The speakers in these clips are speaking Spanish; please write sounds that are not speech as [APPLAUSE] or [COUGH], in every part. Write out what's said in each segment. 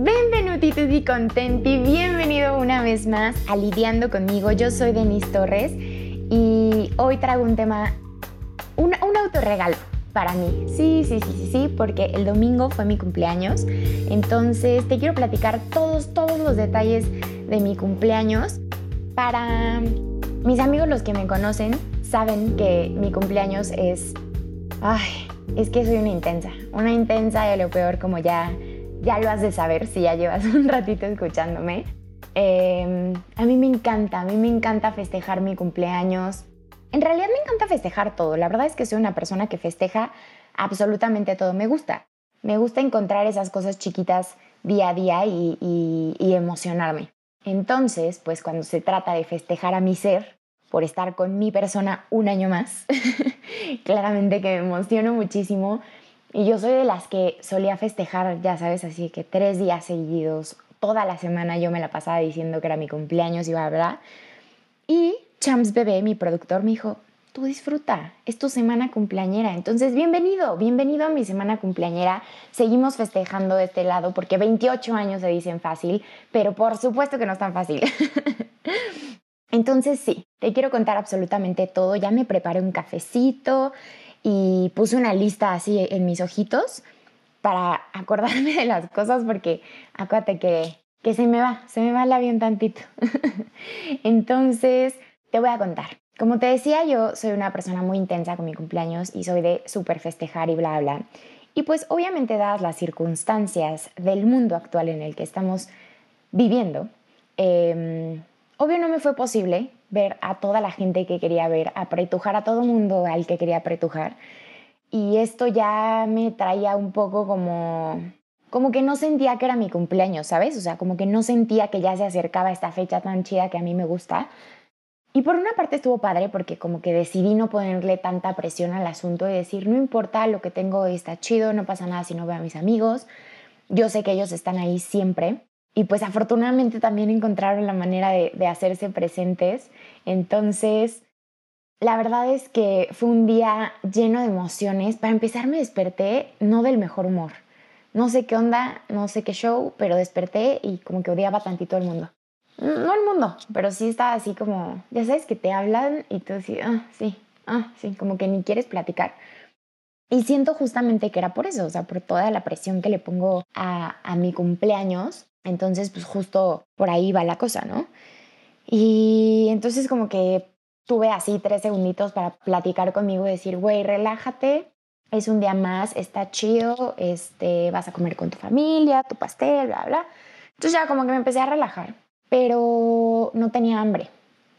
Benvenuti tutti contenti, bienvenido una vez más a Lidiando conmigo. Yo soy Denise Torres y hoy traigo un tema, un, un autorregalo para mí. Sí, sí, sí, sí, sí, porque el domingo fue mi cumpleaños. Entonces te quiero platicar todos, todos los detalles de mi cumpleaños. Para mis amigos, los que me conocen, saben que mi cumpleaños es... Ay, es que soy una intensa. Una intensa y lo peor como ya, ya lo has de saber si ya llevas [LAUGHS] un ratito escuchándome. Em, a mí me encanta, a mí me encanta festejar mi cumpleaños. En realidad me encanta festejar todo. La verdad es que soy una persona que festeja absolutamente todo. Me gusta. Me gusta encontrar esas cosas chiquitas día a día y, y emocionarme. Entonces, pues cuando se trata de festejar a mi ser, por estar con mi persona un año más, [LAUGHS] claramente que me emociono muchísimo. Y yo soy de las que solía festejar, ya sabes, así que tres días seguidos, toda la semana yo me la pasaba diciendo que era mi cumpleaños y bla, bla. Y Champs Bebé, mi productor, me dijo, tú disfruta, es tu semana cumpleañera. Entonces, bienvenido, bienvenido a mi semana cumpleañera. Seguimos festejando de este lado porque 28 años se dicen fácil, pero por supuesto que no es tan fácil. [LAUGHS] Entonces, sí, te quiero contar absolutamente todo. Ya me preparé un cafecito y puse una lista así en mis ojitos para acordarme de las cosas porque acuérdate que, que se me va, se me va el avión tantito. [LAUGHS] Entonces, te voy a contar. Como te decía, yo soy una persona muy intensa con mi cumpleaños y soy de súper festejar y bla, bla. Y pues obviamente dadas las circunstancias del mundo actual en el que estamos viviendo, eh, obvio no me fue posible ver a toda la gente que quería ver, apretujar a todo mundo al que quería apretujar. Y esto ya me traía un poco como como que no sentía que era mi cumpleaños, ¿sabes? O sea, como que no sentía que ya se acercaba esta fecha tan chida que a mí me gusta. Y por una parte estuvo padre porque como que decidí no ponerle tanta presión al asunto y decir, no importa, lo que tengo está chido, no pasa nada si no veo a mis amigos. Yo sé que ellos están ahí siempre. Y pues afortunadamente también encontraron la manera de, de hacerse presentes. Entonces, la verdad es que fue un día lleno de emociones. Para empezar me desperté no del mejor humor. No sé qué onda, no sé qué show, pero desperté y como que odiaba tantito al mundo no el mundo, pero sí estaba así como, ya sabes que te hablan y tú así, ah, sí, ah, sí, como que ni quieres platicar. Y siento justamente que era por eso, o sea, por toda la presión que le pongo a, a mi cumpleaños. Entonces, pues justo por ahí va la cosa, ¿no? Y entonces como que tuve así tres segunditos para platicar conmigo y decir, güey, relájate, es un día más, está chido, este, vas a comer con tu familia, tu pastel, bla, bla. Entonces ya como que me empecé a relajar pero no tenía hambre,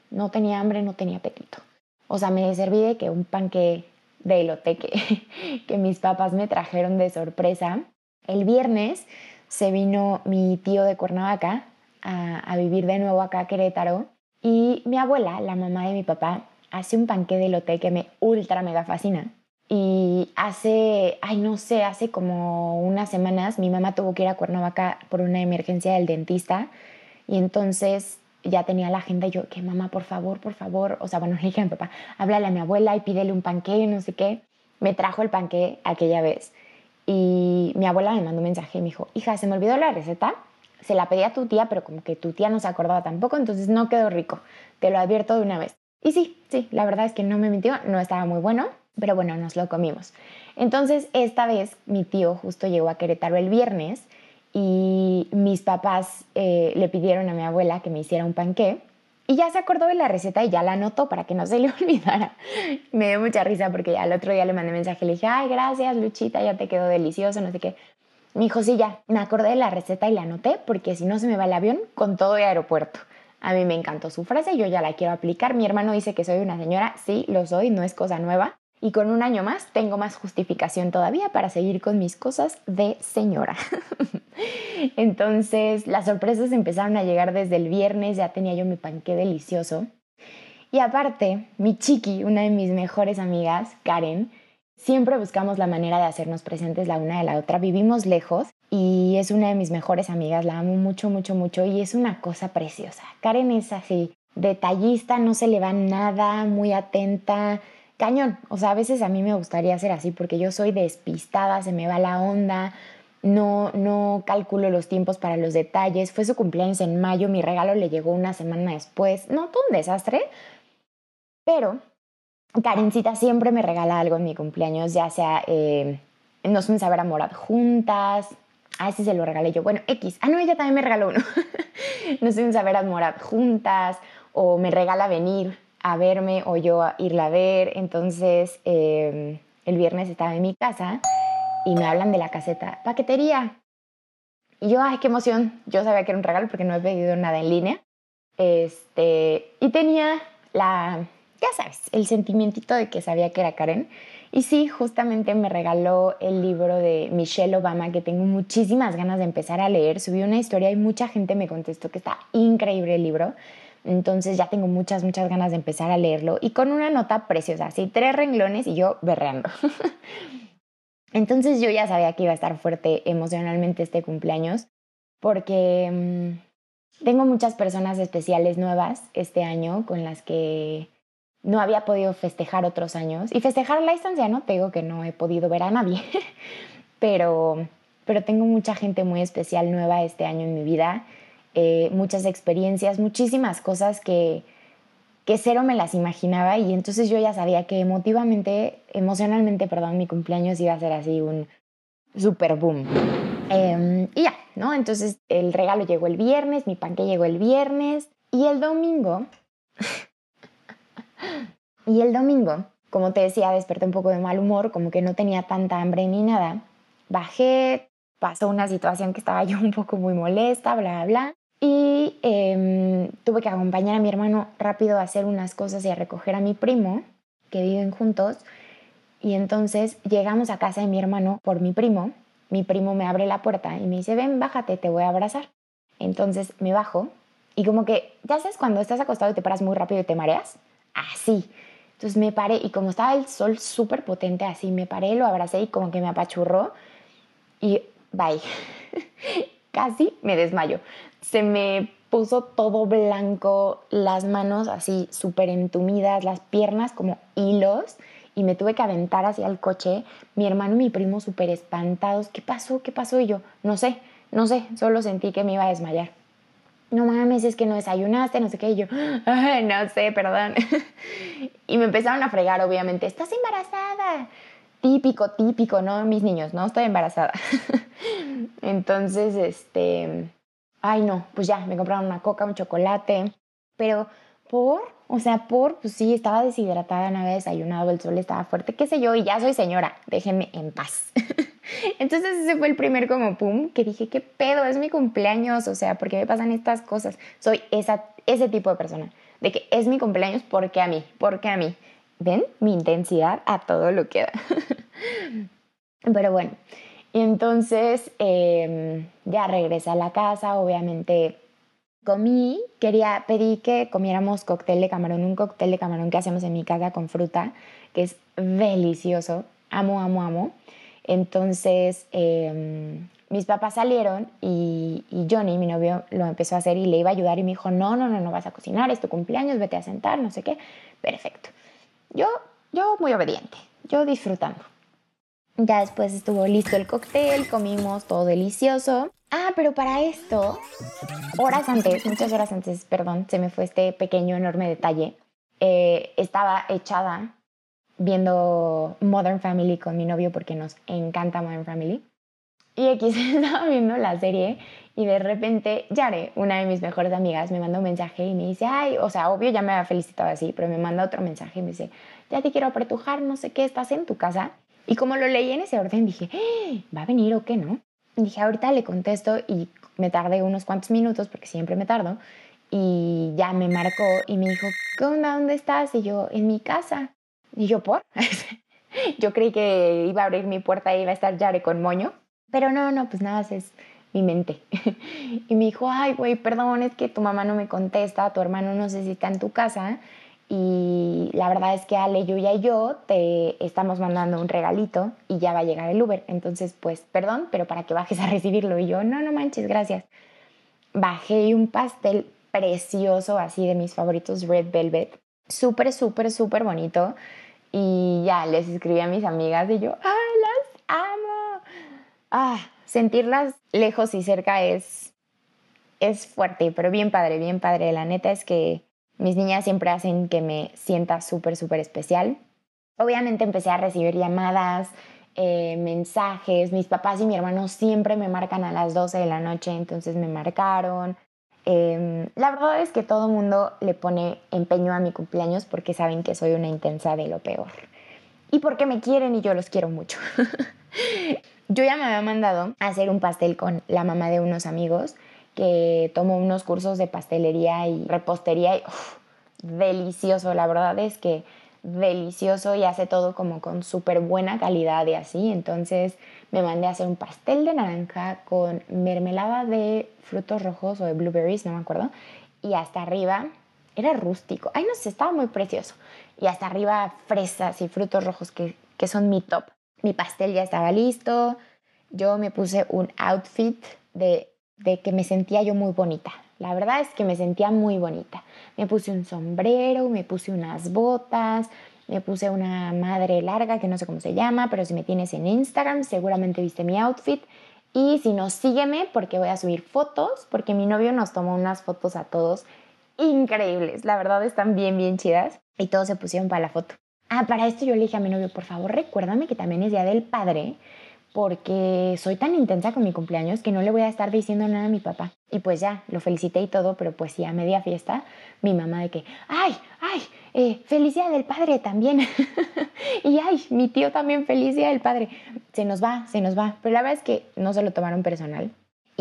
no tenía hambre, no tenía apetito. O sea, me serví de que un panque de elote que, [LAUGHS] que mis papás me trajeron de sorpresa. El viernes se vino mi tío de Cuernavaca a, vivir de nuevo acá a Querétaro y mi abuela, la mamá de mi papá, hace un panque de elote que me ultra mega fascina. Y hace, ay no sé, hace como unas semanas mi mamá tuvo que ir a Cuernavaca por una emergencia del dentista y entonces ya tenía la agenda y yo, que mamá, por favor, por favor. O sea, bueno, le dije a mi papá, háblale a mi abuela y pídele un panqué, no sé qué. Me trajo el panqué aquella vez. Y mi abuela me mandó un mensaje y me dijo, hija, se me olvidó la receta. Se la pedí a tu tía, pero como que tu tía no se acordaba tampoco, entonces no quedó rico. Te lo advierto de una vez. Y sí, sí, la verdad es que no me mintió, no estaba muy bueno, pero bueno, nos lo comimos. Entonces, esta vez mi tío justo llegó a Querétaro el viernes y mis papás eh, le pidieron a mi abuela que me hiciera un panqué y ya se acordó de la receta y ya la anotó para que no se le [LAUGHS] olvidara. me dio mucha risa porque ya el otro día le mandé mensaje le dije, ay, gracias Luchita, ya te quedó delicioso, no sé qué. Me dijo, sí, ya, me acordé de la receta y la anoté porque si no se me va el avión con todo de aeropuerto. A mí me encantó su frase, yo ya la quiero aplicar. Mi hermano dice que soy una señora, sí, lo soy, no es cosa nueva. Y con un año más tengo más justificación todavía para seguir con mis cosas de señora. [LAUGHS] Entonces las sorpresas empezaron a llegar desde el viernes, ya tenía yo mi panqué delicioso. Y aparte, mi chiqui, una de mis mejores amigas, Karen, siempre buscamos la manera de hacernos presentes la una de la otra. Vivimos lejos y es una de mis mejores amigas, la amo mucho, mucho, mucho y es una cosa preciosa. Karen es así, detallista, no se le va nada, muy atenta, cañón. O sea, a veces a mí me gustaría ser así porque yo soy despistada, se me va la onda, no, no calculo los tiempos para los detalles. Fue su cumpleaños en mayo, mi regalo le llegó una semana después. No, todo un desastre. Pero Karencita siempre me regala algo en mi cumpleaños, ya sea eh, nos fuimos a ver Morad juntas. A ese se lo regalé yo. Bueno, X. Ah, no, ella también me regaló uno. [LAUGHS] nos fuimos a ver a juntas o me regala venir a verme o yo a irla a ver. Entonces, eh, el viernes estaba en mi casa y me hablan de la caseta paquetería. Y yo, ay, qué emoción. Yo sabía que era un regalo porque no he pedido nada en línea. Este, y tenía la, ya sabes, el sentimientito de que sabía que era Karen. Y sí, justamente me regaló el libro de Michelle Obama que tengo muchísimas ganas de empezar a leer. Subí una historia y mucha gente me contestó que está increíble el libro. Entonces ya tengo muchas, muchas ganas de empezar a leerlo y con una nota preciosa, así tres renglones y yo berreando. [LAUGHS] Entonces yo ya sabía que iba a estar fuerte emocionalmente este cumpleaños porque mm, tengo muchas personas especiales nuevas este año con las que no había podido festejar otros años. Y festejar la distancia, no te digo que no he podido ver a nadie, [LAUGHS] pero, pero tengo mucha gente muy especial nueva este año en mi vida, eh, muchas experiencias, muchísimas cosas que, que cero me las imaginaba y entonces yo ya sabía que emotivamente, emocionalmente, perdón, mi cumpleaños iba a ser así un super boom. Em, y ya, ¿no? Entonces el regalo llegó el viernes, mi panque llegó el viernes y el domingo, [LAUGHS] y el domingo, como te decía, desperté un poco de mal humor, como que no tenía tanta hambre ni nada. Bajé, pasó una situación que estaba [LAUGHS] yo un poco muy molesta, bla, bla, bla. Y em, tuve que acompañar a mi hermano rápido a hacer unas cosas y a recoger a mi primo, que viven juntos. Y entonces llegamos a casa de mi hermano por mi primo. Mi primo me abre la puerta y me dice, ven, bájate, te voy a abrazar. Entonces me bajo y como que, ya sabes, cuando estás acostado te paras muy rápido y te mareas, así. Entonces me paré y como estaba el sol súper potente así, me paré, lo abracé y como que me apachurró y bye. [LAUGHS] Casi me desmayo se me puso todo blanco, las manos así súper entumidas, las piernas como hilos y me tuve que aventar hacia el coche. Mi hermano y mi primo súper espantados. ¿Qué pasó? ¿Qué pasó? Y yo, no sé, no sé, solo sentí que me iba a desmayar. No mames, es que no desayunaste, no sé qué. Y yo, no sé, perdón. [LAUGHS] y me empezaron a fregar, obviamente. Estás embarazada. Típico, típico, ¿no? Mis niños, no estoy embarazada. [LAUGHS] Entonces, este ay no, pues ya, me compraron una coca, un chocolate, pero por, o sea, por, pues sí, estaba deshidratada, no había desayunado, el sol estaba fuerte, qué sé yo, y ya soy señora, déjenme en paz. [LAUGHS] Entonces ese fue el primer como pum, que dije, qué pedo, es mi cumpleaños, o sea, ¿por qué me pasan estas cosas? Soy esa, ese tipo de persona, de que es mi cumpleaños porque a mí, porque a mí. ¿Ven? Mi intensidad a todo lo que da. [LAUGHS] Pero bueno, y entonces em, ya regresé a la casa, obviamente comí, quería, pedí que comiéramos cóctel de camarón, un cóctel de camarón que hacemos en mi casa con fruta, que es delicioso, amo, amo, amo. Entonces em, mis papás salieron y, y, Johnny, mi novio, lo empezó a hacer y le iba a ayudar y me dijo, no, no, no, no vas a cocinar, es tu cumpleaños, vete a sentar, no sé qué. Perfecto. Yo, yo muy obediente, yo disfrutando. Ya después estuvo listo el cóctel, comimos todo delicioso. Ah, pero para esto, horas antes, muchas horas antes, perdón, se me fue este pequeño, enorme detalle. Eh, estaba echada viendo Modern Family con mi novio porque nos encanta Modern Family. Y aquí [LAUGHS] estaba viendo la serie y de repente Yare, una de mis mejores amigas, me manda un mensaje y me dice, ay, o sea, obvio ya me había felicitado así, pero me manda otro mensaje y me dice, ya te quiero apretujar, no sé qué, estás en tu casa. Y como lo leí en ese orden, dije, ¡Eh! ¿va a venir o qué no? dije, ahorita le contesto y me tardé unos cuantos minutos, porque siempre me tardo, y ya me marcó y me dijo, ¿qué onda? ¿Dónde estás? Y yo, en mi casa. Y yo, ¿por? [LAUGHS] yo creí que iba a abrir mi puerta y iba a estar Yare con moño, pero no, no, pues nada, es mi mente. [LAUGHS] y me dijo, ay, güey, perdón, es que tu mamá no me contesta, tu hermano no sé si está en tu casa y la verdad es que Ale, Yuya y yo te estamos mandando un regalito y ya va a llegar el Uber. Entonces, pues, perdón, pero para que bajes a recibirlo. Y yo, no, no manches, gracias. Bajé un pastel precioso, así de mis favoritos, Red Velvet. Súper, súper, súper bonito. Y ya les escribí a mis amigas y yo, ¡ay! Ah, sentirlas lejos y cerca es, es fuerte, pero bien padre, bien padre. La neta es que mis niñas siempre hacen que me sienta súper, súper especial. Obviamente empecé a recibir llamadas, eh, mensajes. Mis papás y mi hermano siempre me marcan a las 12 de la noche, entonces me marcaron. Em, la verdad es que todo mundo le pone empeño a mi cumpleaños porque saben que soy una intensa de lo peor. Y porque me quieren y yo los quiero mucho. [LAUGHS] yo ya me había mandado a hacer un pastel con la mamá de unos amigos que tomó unos cursos de pastelería y repostería y delicioso. La verdad es que delicioso y hace todo como con súper buena calidad y así. Entonces me mandé a hacer un pastel de naranja con mermelada de frutos rojos o de blueberries, no me acuerdo. Y hasta arriba era rústico. Ay, no sé, estaba muy precioso. Y hasta arriba fresas y frutos rojos que, que son mi top. Mi pastel ya estaba listo. Yo me puse un outfit de, de que me sentía yo muy bonita. La verdad es que me sentía muy bonita. Me puse un sombrero, me puse unas botas, me puse una madre larga que no sé cómo se llama, pero si me tienes en Instagram seguramente viste mi outfit. Y si no, sígueme porque voy a subir fotos, porque mi novio nos tomó unas fotos a todos increíbles. La verdad están bien, bien chidas. Y todos se pusieron para la foto. Ah, para esto yo le dije a mi novio, por favor recuérdame que también es Día del Padre porque soy tan intensa con mi cumpleaños que no le voy a estar diciendo nada a mi papá. Y pues ya, lo felicité y todo, pero pues sí, a media fiesta, mi mamá de que, ay, ay, eh, felicidad del padre también. [LAUGHS] y ay, mi tío también, felicidad del padre. Se nos va, se nos va. Pero la verdad es que no se lo tomaron personal.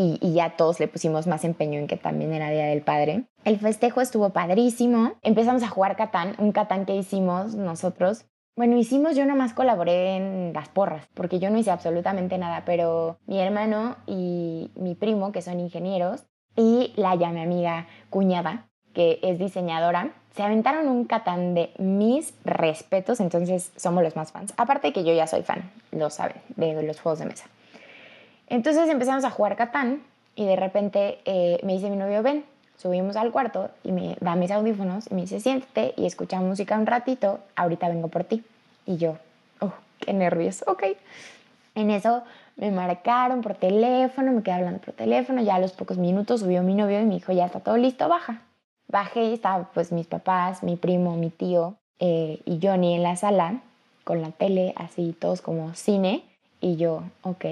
Y, ya todos le pusimos más empeño en que también era Día del Padre. El festejo estuvo padrísimo. Empezamos a jugar Catán, un Catán que hicimos nosotros bueno, hicimos, yo nomás colaboré en las porras, porque yo no hice absolutamente nada, pero mi hermano y mi primo, que son ingenieros, y la ya mi amiga cuñada, que es diseñadora, se aventaron un catán de mis respetos, entonces somos los más fans. Aparte que yo ya soy fan, lo saben, de los juegos de mesa. Entonces empezamos a jugar catán y de repente eh, me dice mi novio, ven, subimos al cuarto y me da mis audífonos y me dice, siéntate y escucha música un ratito, ahorita vengo por ti. Y yo, oh, qué nervios, ok. En eso me marcaron por teléfono, me quedé hablando por teléfono, ya a los pocos minutos subió mi novio y me dijo, ya está todo listo, baja. Bajé y estaban pues mis papás, mi primo, mi tío eh, y Johnny en la sala con la tele, así todos como cine. Y yo, ok.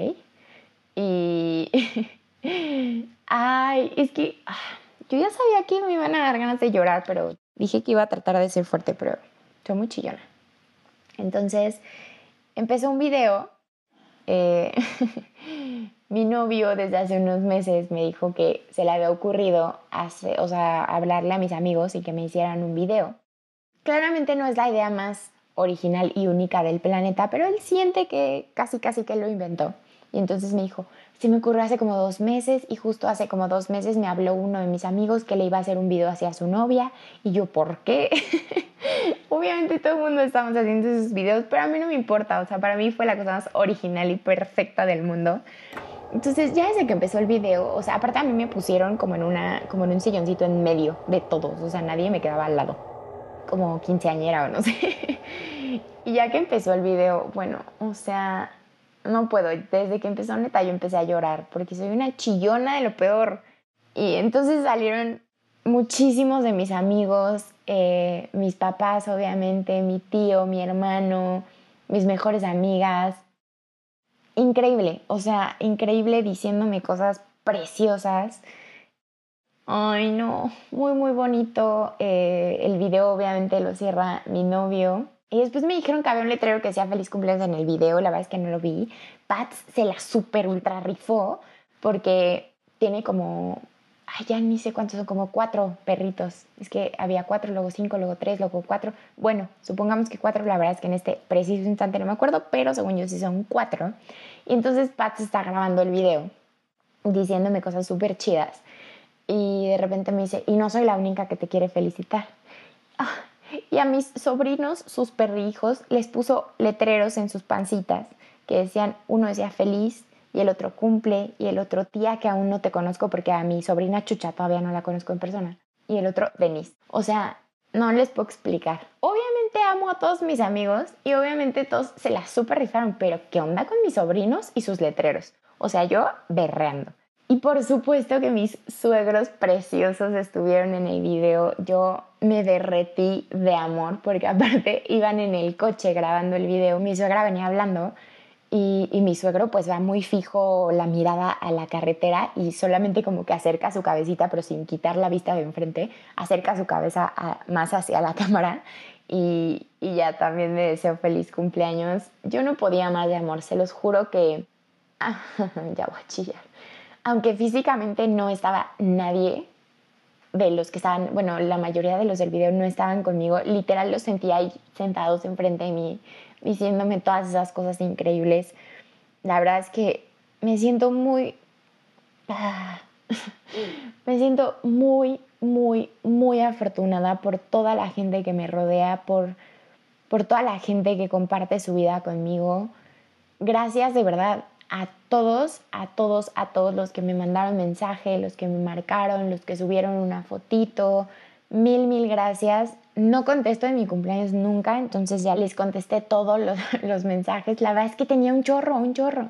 Y... [LAUGHS] Ay, es que... Ah, yo ya sabía que me iban a dar ganas de llorar, pero dije que iba a tratar de ser fuerte, pero estoy muy chillona. Entonces, empezó un video. Eh, [LAUGHS] mi novio desde hace unos meses me dijo que se le había ocurrido o sea, hablarle a mis amigos y que me hicieran un video. Claramente no es la idea más original y única del planeta, pero él siente que casi casi que lo inventó. Y entonces me dijo, se me ocurrió hace como dos meses y justo hace como dos meses me habló uno de mis amigos que le iba a hacer un video hacia su novia y yo, ¿por qué? [LAUGHS] Obviamente todo el mundo estamos haciendo esos videos, pero a mí no me importa, o sea, para mí fue la cosa más original y perfecta del mundo. Entonces ya desde que empezó el video, o sea, aparte a mí me pusieron como en, una, como en un silloncito en medio de todos, o sea, nadie me quedaba al lado, como quinceañera o no sé. [LAUGHS] y ya que empezó el video, bueno, o sea, no puedo. Desde que empezó neta yo empecé a llorar porque soy una chillona de lo peor. Y entonces salieron muchísimos de mis amigos, eh, mis papás obviamente, mi tío, mi hermano, mis mejores amigas. Increíble, o sea, increíble diciéndome cosas preciosas. Ay, no, muy, muy bonito. Eh, el video obviamente lo cierra mi novio. Y después me dijeron que había un letrero que decía feliz cumpleaños en el video, la verdad es que no lo vi. Pats se la super ultra rifó porque tiene como, ay, ya ni sé cuántos son, como cuatro perritos. Es que había cuatro, luego cinco, luego tres, luego cuatro. Bueno, supongamos que cuatro, la verdad es que en este preciso instante no me acuerdo, pero según yo sí son cuatro. Y entonces Pats está grabando el video diciéndome cosas súper chidas. Y de repente me dice, y no soy la única que te quiere felicitar. Ah, y a mis sobrinos, sus perrijos, les puso letreros en sus pancitas que decían, uno decía feliz y el otro cumple y el otro tía que aún no te conozco porque a mi sobrina Chucha todavía no la conozco en persona y el otro Denise. O sea, no les puedo explicar. Obviamente amo a todos mis amigos y obviamente todos se la super rifaron, pero ¿qué onda con mis sobrinos y sus letreros? O sea, yo berreando. Y por supuesto que mis suegros preciosos estuvieron en el video. Yo me derretí de amor porque [LAUGHS] aparte iban en el coche grabando el video. Mi suegra venía hablando y, mi suegro pues va muy fijo la mirada a la carretera y solamente como que acerca su cabecita, pero sin quitar la vista de enfrente, acerca su cabeza más hacia la [LAUGHS] cámara y, y ya también me deseo feliz cumpleaños. Yo no podía más de amor, se los juro que... [LAUGHS] ya voy a chillar aunque físicamente no estaba nadie de los que estaban, bueno, la mayoría de los del video no estaban conmigo, literal los sentía ahí sentados enfrente de mí, diciéndome todas esas cosas increíbles. La verdad es que me siento muy... [LAUGHS] Me siento muy, muy, muy afortunada por toda la gente que me rodea, por, por toda la gente que comparte su vida conmigo. Gracias de verdad a todos, a todos, a todos los que me mandaron mensaje, los que me marcaron, los que subieron una fotito. Mil, mil gracias. No contesto en mi cumpleaños nunca, entonces ya les contesté todos [LAUGHS] los, mensajes. La verdad es que tenía un chorro, un chorro.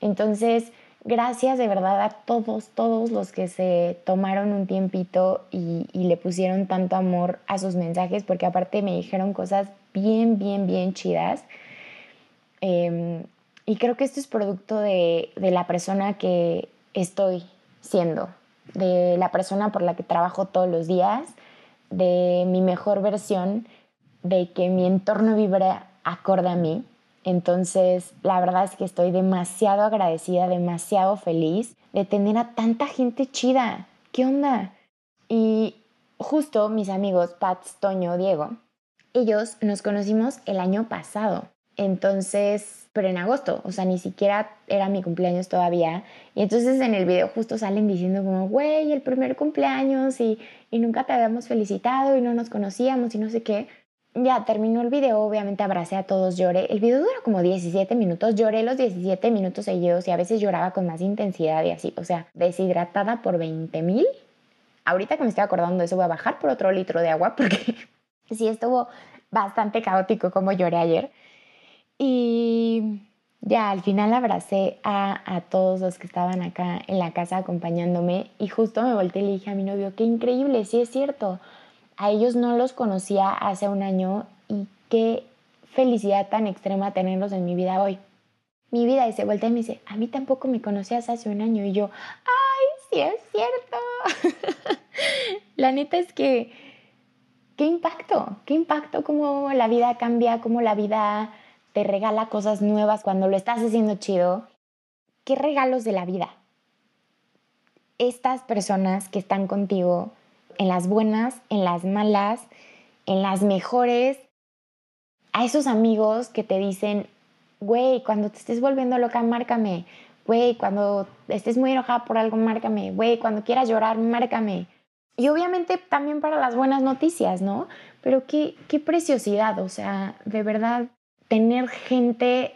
Entonces, gracias de verdad a todos, todos los que se tomaron un tiempito y, le pusieron tanto amor a sus mensajes, porque aparte me dijeron cosas bien, bien, bien chidas. Em, y creo que esto es producto de, la persona que estoy siendo, de la persona por la que trabajo todos los días, de mi mejor versión, de que mi entorno vibre acorde a mí. Entonces, la verdad es que estoy demasiado agradecida, demasiado feliz de tener a tanta gente chida. ¿Qué onda? Y justo mis amigos Pat, Toño, Diego, ellos nos conocimos el año pasado. Entonces, pero en agosto, o sea, ni siquiera era mi cumpleaños todavía. Y entonces en el video justo salen diciendo como, güey, el primer cumpleaños y, y nunca te habíamos felicitado y no nos conocíamos y no sé qué. Ya terminó el video, obviamente abracé a todos, lloré. El video dura como 17 minutos, lloré los 17 minutos seguidos y a veces lloraba con más intensidad y así, o sea, deshidratada por 20 mil. Ahorita que me estoy acordando de eso voy a bajar por otro litro de agua porque [LAUGHS] sí estuvo bastante caótico como lloré ayer. Y ya al final abracé a, a, todos los que estaban acá en la casa acompañándome y justo me volteé y le dije a mi novio, qué increíble, sí es cierto. A ellos no los conocía hace un año y qué felicidad tan extrema tenerlos en mi vida hoy. Mi vida y se voltea y me dice, a mí tampoco me conocías hace un año y yo, ay, sí es cierto. [LAUGHS] la neta es que, qué impacto, qué impacto, cómo la vida cambia, cómo la vida te regala cosas nuevas cuando lo estás haciendo chido. ¿Qué regalos de la vida? Estas personas que están contigo en las buenas, en las malas, en las mejores, a esos amigos que te dicen, güey, cuando te estés volviendo loca, márcame. Güey, cuando estés muy enojada por algo, márcame. Güey, cuando quieras llorar, márcame. Y obviamente también para las buenas noticias, ¿no? Pero qué, qué preciosidad, o sea, de verdad, tener gente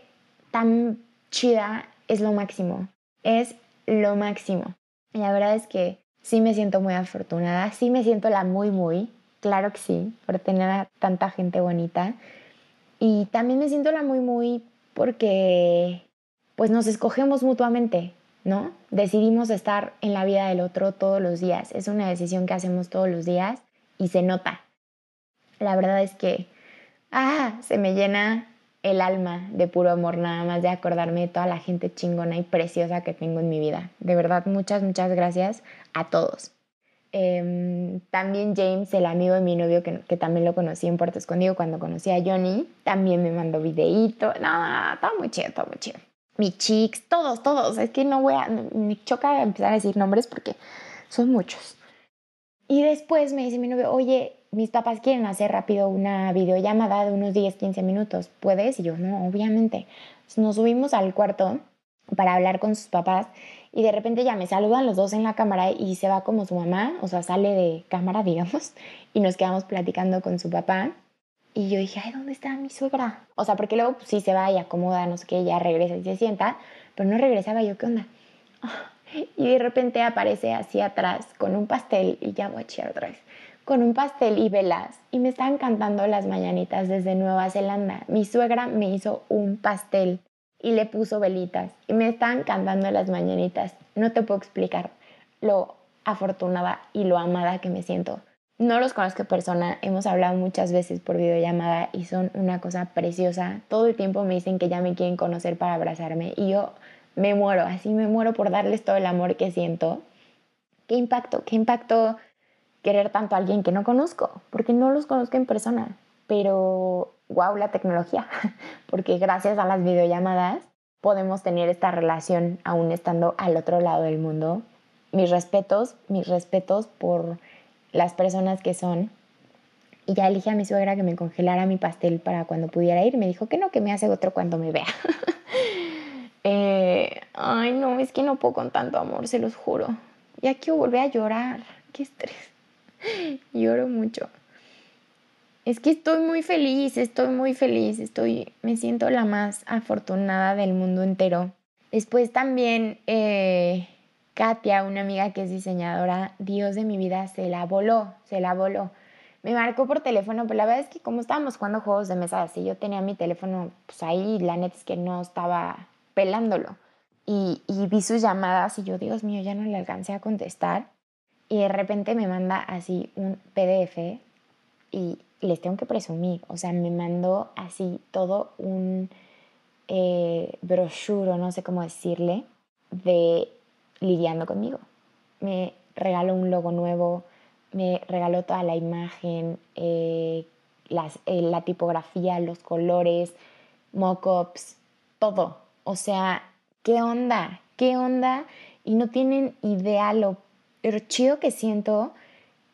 tan chida es lo máximo. Es lo máximo. Y la verdad es que sí me siento muy afortunada, sí me siento la muy, muy, claro que sí, por tener a tanta gente bonita. Y también me siento la muy, muy porque pues nos escogemos mutuamente, ¿no? Decidimos estar en la vida del otro todos los días. Es una decisión que hacemos todos los días y se nota. La verdad es que, ah, se me llena el alma de puro amor, nada más de acordarme de toda la gente chingona y preciosa que tengo en mi vida. De verdad, muchas, muchas gracias a todos. Em, también James, el amigo de mi novio, que, también lo conocí en Puerto Escondido cuando conocí a Johnny, también me mandó videíto. No, todo muy chido, todo muy chido. Mi chicks, todos, todos. Es que no voy a, me choca empezar a decir nombres porque son muchos. Y después me dice mi novio, oye, mis papás quieren hacer rápido una videollamada de unos 10, 15 minutos. ¿Puedes? Y yo, no, obviamente. nos subimos al cuarto para hablar con sus papás y de repente ya me saludan los dos en la cámara y se va como su mamá, o sea, sale de cámara, [LAUGHS] digamos, y nos quedamos platicando con su papá. Y yo dije, ay, ¿dónde está mi suegra? O sea, porque luego pues, sí se va y acomoda, no sé qué, ya regresa y se sienta, pero no regresaba yo, ¿qué onda? [LAUGHS] Y de repente aparece así atrás con un pastel y ya voy a echar otra vez con un pastel y velas y me estaban cantando las mañanitas desde Nueva Zelanda. Mi suegra me hizo un pastel y le puso velitas y me estaban cantando las mañanitas. No te puedo explicar lo afortunada y lo amada que me siento. No los conozco persona, hemos hablado muchas veces por videollamada y son una cosa preciosa. Todo el tiempo me dicen que ya me quieren conocer para abrazarme y yo me muero, así me muero por darles todo el amor que siento. ¿Qué impacto? ¿Qué impacto querer tanto a alguien que no conozco? Porque no los conozco en persona. Pero, wow, la tecnología. [LAUGHS] Porque gracias a las videollamadas podemos tener esta relación aún estando al otro lado del mundo. Mis respetos, mis respetos por las personas que son. Y ya elige a mi suegra que me congelara mi pastel para cuando pudiera ir. Me dijo que no, que me hace otro cuando me vea. [LAUGHS] Eh, ay, no, es que no puedo con tanto amor, se los juro. Ya quiero volver a llorar. Qué estrés. [LAUGHS] Lloro mucho. Es que estoy muy feliz, estoy muy feliz, estoy, me siento la más afortunada del mundo entero. Después también eh, Katia, una amiga que es diseñadora, Dios de mi vida, se la voló, se la voló. Me marcó por teléfono, pero la verdad es que como estábamos jugando juegos de mesa así, yo tenía mi teléfono pues ahí, la neta es que no estaba pelándolo. Y, y vi sus llamadas y yo, Dios mío, ya no le alcancé a contestar. Y de repente me manda así un PDF y les tengo que presumir, o sea, me mandó así todo un eh, brochure, no sé cómo decirle, de lidiando conmigo. Me regaló un logo nuevo, me regaló toda la imagen, eh, eh, la tipografía, los colores, mockups, todo. O sea, ¿qué onda? ¿Qué onda? Y no tienen idea lo pero chido que siento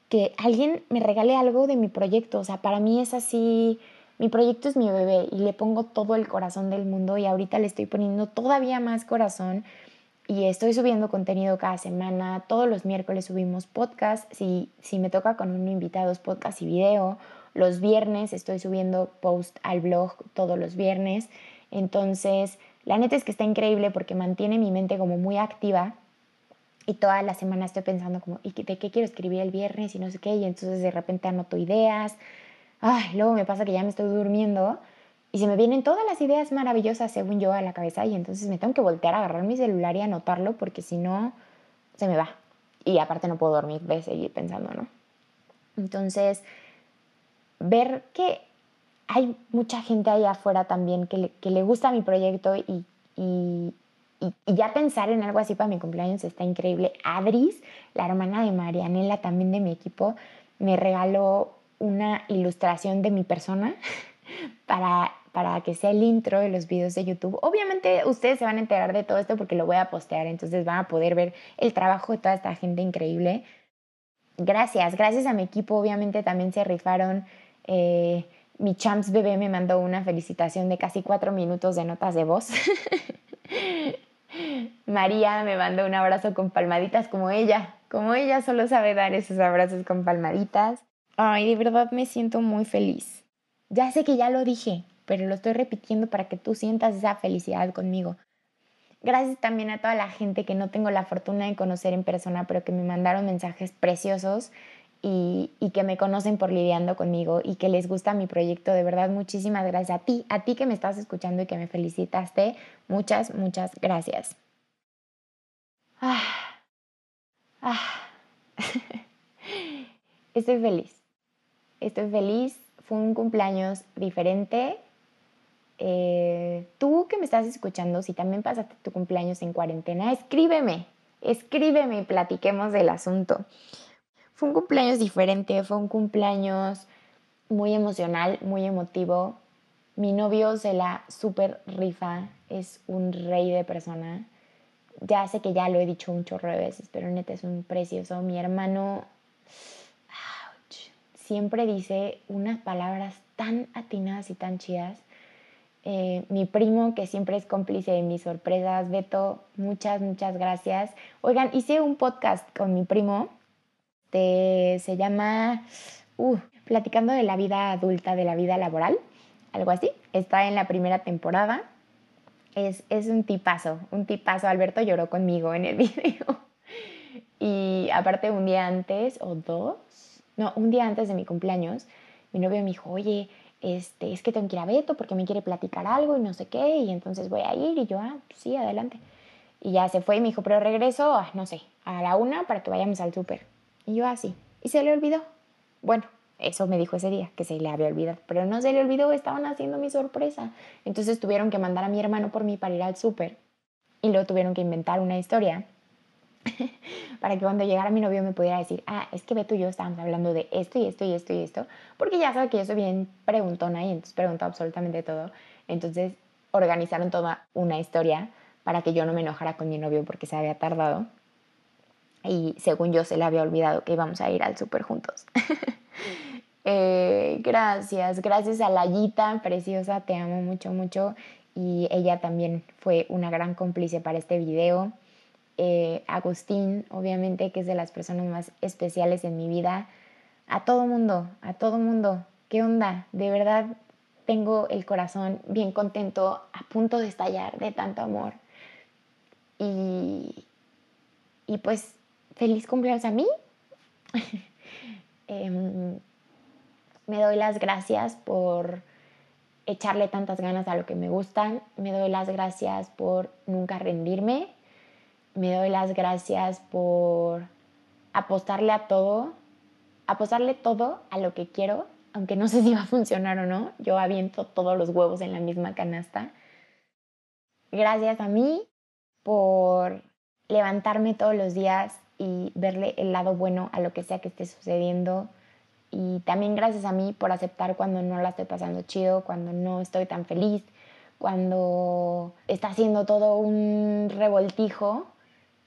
que alguien me regale algo de mi proyecto. O sea, para mí es así, mi proyecto es mi bebé y le pongo todo el corazón del mundo y ahorita le estoy poniendo todavía más corazón y estoy subiendo contenido cada semana. Todos los miércoles subimos podcast. Si, si me toca con un invitado es podcast y video. Los viernes estoy subiendo post al blog todos los viernes. Entonces, la neta es que está increíble porque mantiene mi mente como muy activa y toda la semana estoy pensando como, ¿y de qué quiero escribir el viernes? Y no sé qué, y entonces de repente anoto ideas. Ay, luego me pasa que ya me estoy durmiendo y se me vienen todas las ideas maravillosas según yo a la cabeza y entonces me tengo que voltear a agarrar mi celular y anotarlo porque si no, se me va. Y aparte no puedo dormir de seguir pensando, ¿no? Entonces, ver que hay mucha gente ahí afuera también que le, que le gusta mi proyecto y, y, ya pensar en algo así para mi cumpleaños está increíble. Adris, la hermana de Marianela, también de mi equipo, me regaló una ilustración de mi persona [LAUGHS] para, para que sea el intro de los videos de YouTube. Obviamente ustedes se van a enterar de todo esto porque lo voy a postear, entonces van a poder ver el trabajo de toda esta gente increíble. Gracias, gracias a mi equipo, obviamente también se rifaron. Eh, mi Champs bebé me mandó una felicitación de casi cuatro minutos de notas de voz. [LAUGHS] María me mandó un abrazo con palmaditas como ella, como ella solo sabe dar esos abrazos con palmaditas. Ay, de verdad me siento muy feliz. Ya sé que ya lo dije, pero lo estoy repitiendo para que tú sientas esa felicidad conmigo. Gracias también a toda la gente que no tengo la fortuna de conocer en persona, pero que me mandaron mensajes preciosos y, y, que me conocen por lidiando conmigo y que les gusta mi proyecto. De verdad, muchísimas gracias a ti, a ti que me estás escuchando y que me felicitaste. Muchas, muchas gracias. Ah, ah. [LAUGHS] Estoy feliz. Estoy feliz. Fue un cumpleaños diferente. Eh, tú que me estás escuchando, si también pasaste tu cumpleaños en cuarentena, escríbeme. Escríbeme y platiquemos del asunto. Fue un cumpleaños diferente, fue un cumpleaños muy emocional, muy emotivo. Mi novio se la super rifa, es un rey de persona. Ya sé que ya lo he dicho un chorro de veces, pero neta es un precioso. Mi hermano siempre dice unas palabras tan atinadas y tan chidas. Eh, mi primo, que siempre es cómplice de mis sorpresas, Beto, muchas, muchas gracias. Oigan, hice un podcast con mi primo este, se llama uh, Platicando de la vida adulta, de la vida laboral, algo así. Está en la primera temporada. Es, es un tipazo, un tipazo. Alberto lloró conmigo en el [LAUGHS] video. Y aparte un día antes, o dos, no, un día antes de mi cumpleaños, mi novio me dijo, oye, este, es que tengo que ir a Beto porque me quiere platicar algo y no sé qué, y entonces voy a ir y yo, ah, pues sí, adelante. Y ya se fue y me dijo, pero regreso, ah, no sé, a la una para que vayamos al súper. Y yo así, ah, y se le olvidó. Bueno, eso me dijo ese día, que se le había olvidado, pero no se le olvidó, estaban haciendo mi sorpresa. Entonces tuvieron que mandar a mi hermano por mí para ir al súper y luego tuvieron que inventar una historia [LAUGHS] para que cuando llegara mi novio me pudiera decir, ah, es que Beto y yo estábamos hablando de esto y esto y esto y esto, porque ya sabe que yo soy bien preguntona y entonces pregunto absolutamente todo. Entonces organizaron toda una historia para que yo no me enojara con mi novio porque se había tardado. Y según yo se le había olvidado que íbamos a ir al súper juntos. [LAUGHS] Eh, gracias, gracias a Layita, preciosa, te amo mucho, mucho. Y ella también fue una gran cómplice para este video. Eh, Agustín, obviamente, que es de las personas más especiales en mi vida. A todo mundo, a todo mundo. ¿Qué onda? De verdad tengo el corazón bien contento, a punto de estallar de tanto amor. Y, y pues, feliz cumpleaños a mí. [LAUGHS] Em, me doy las gracias por echarle tantas ganas a lo que me gustan. Me doy las gracias por nunca rendirme me doy las gracias por apostarle a todo, apostarle todo a lo que quiero, aunque no [LAUGHS] sé si va a funcionar o no. Yo aviento todos los huevos en la misma canasta. Gracias a mí por levantarme todos los días y verle el lado bueno a lo que sea que esté sucediendo. Y también gracias a mí por aceptar cuando no la estoy pasando chido, cuando no estoy tan feliz, cuando está haciendo todo un revoltijo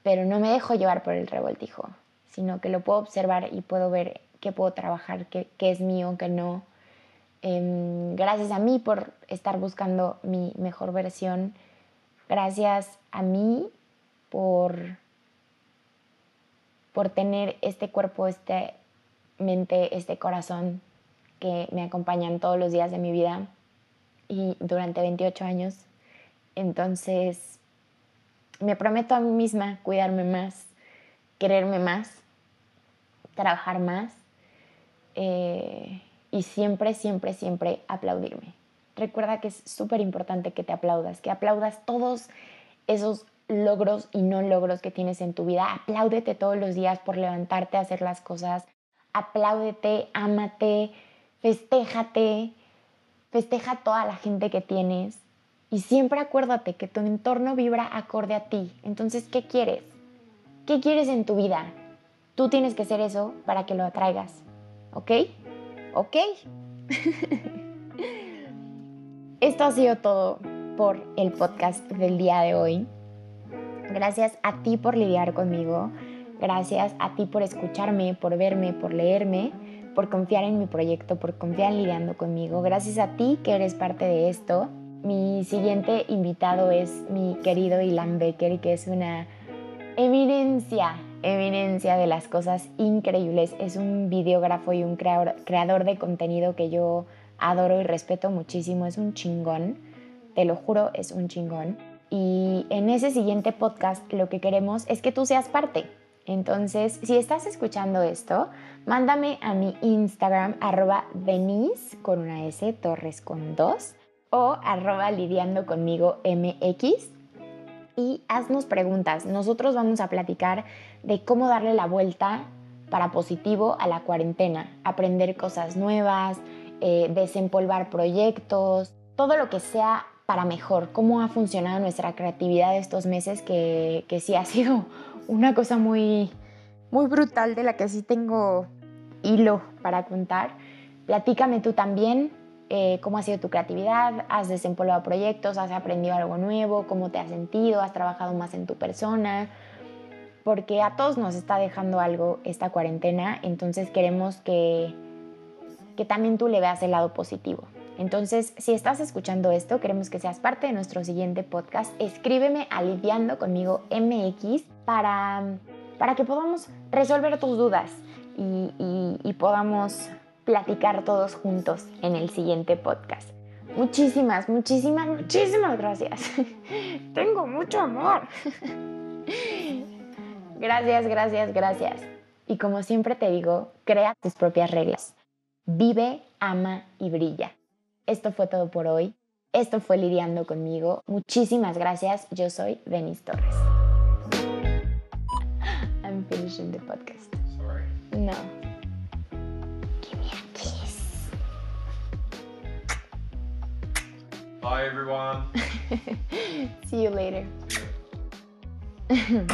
pero no me dejo llevar por el revoltijo, sino que lo puedo observar y puedo ver qué puedo trabajar, qué, es mío, qué no. Em, gracias a mí por estar buscando mi mejor versión. Gracias a mí por, por tener este cuerpo, este mente, este corazón que me acompañan todos los días de mi vida y durante 28 años. Entonces, me prometo a mí misma cuidarme más, quererme más, trabajar más eh, y siempre, siempre, siempre aplaudirme. Recuerda que es súper importante que te aplaudas, que aplaudas todos esos logros y no logros que tienes en tu vida. Apláudete todos los días por levantarte a hacer las cosas. Apláudete, ámate, festéjate, festeja toda la gente que tienes. Y siempre acuérdate que tu entorno vibra acorde a ti. Entonces, ¿qué quieres? ¿Qué quieres en tu vida? Tú tienes que ser eso para que lo atraigas. ¿Ok? ¿Ok? [LAUGHS] Esto ha sido todo por el podcast del día de hoy. Gracias a ti por lidiar conmigo. Gracias a ti por escucharme, por verme, por leerme, por confiar en mi proyecto, por confiar en lidiando conmigo. Gracias a ti que eres parte de esto. Mi siguiente invitado es mi querido Ilan Becker, que es una eminencia, eminencia de las cosas increíbles. Es un videógrafo y un creador, de contenido que yo adoro y respeto muchísimo. Es un chingón, te lo juro, es un chingón. Y en ese siguiente podcast lo que queremos es que tú seas parte. Entonces, si estás escuchando esto, mándame a mi Instagram arroba Denise con una S, Torres con dos o arroba lidiando conmigo MX y haznos preguntas. Nosotros vamos a platicar de cómo darle la vuelta para positivo a la cuarentena, aprender cosas nuevas, eh, desempolvar proyectos, todo lo que sea para mejor, cómo ha funcionado nuestra creatividad estos meses que, que sí ha sido una cosa muy, muy brutal de la que sí tengo hilo para contar. Platícame tú también eh, cómo ha sido tu creatividad, has desempolvado proyectos, has aprendido algo nuevo, cómo te has sentido, has trabajado más en tu persona, porque a todos nos está dejando algo esta cuarentena, entonces queremos que, que también tú le veas el lado positivo. Entonces, si estás escuchando esto, queremos que seas parte de nuestro siguiente podcast. Escríbeme a conmigo MX para, para que podamos resolver tus dudas y, y podamos platicar todos juntos en el siguiente podcast. Muchísimas, muchísimas, muchísimas gracias. [LAUGHS] Tengo mucho amor. [LAUGHS] gracias, gracias, gracias. Y como siempre te digo, crea tus propias reglas. Vive, ama y brilla. Esto fue todo por hoy. Esto fue Lidiando conmigo. Muchísimas gracias. Yo soy Denise Torres. [GASPS] I'm finishing the podcast. Sorry. No. Give me a kiss. Bye, everyone. [LAUGHS] See you later. [LAUGHS]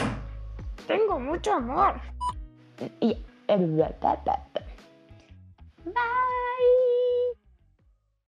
Tengo mucho amor. Y... Bye.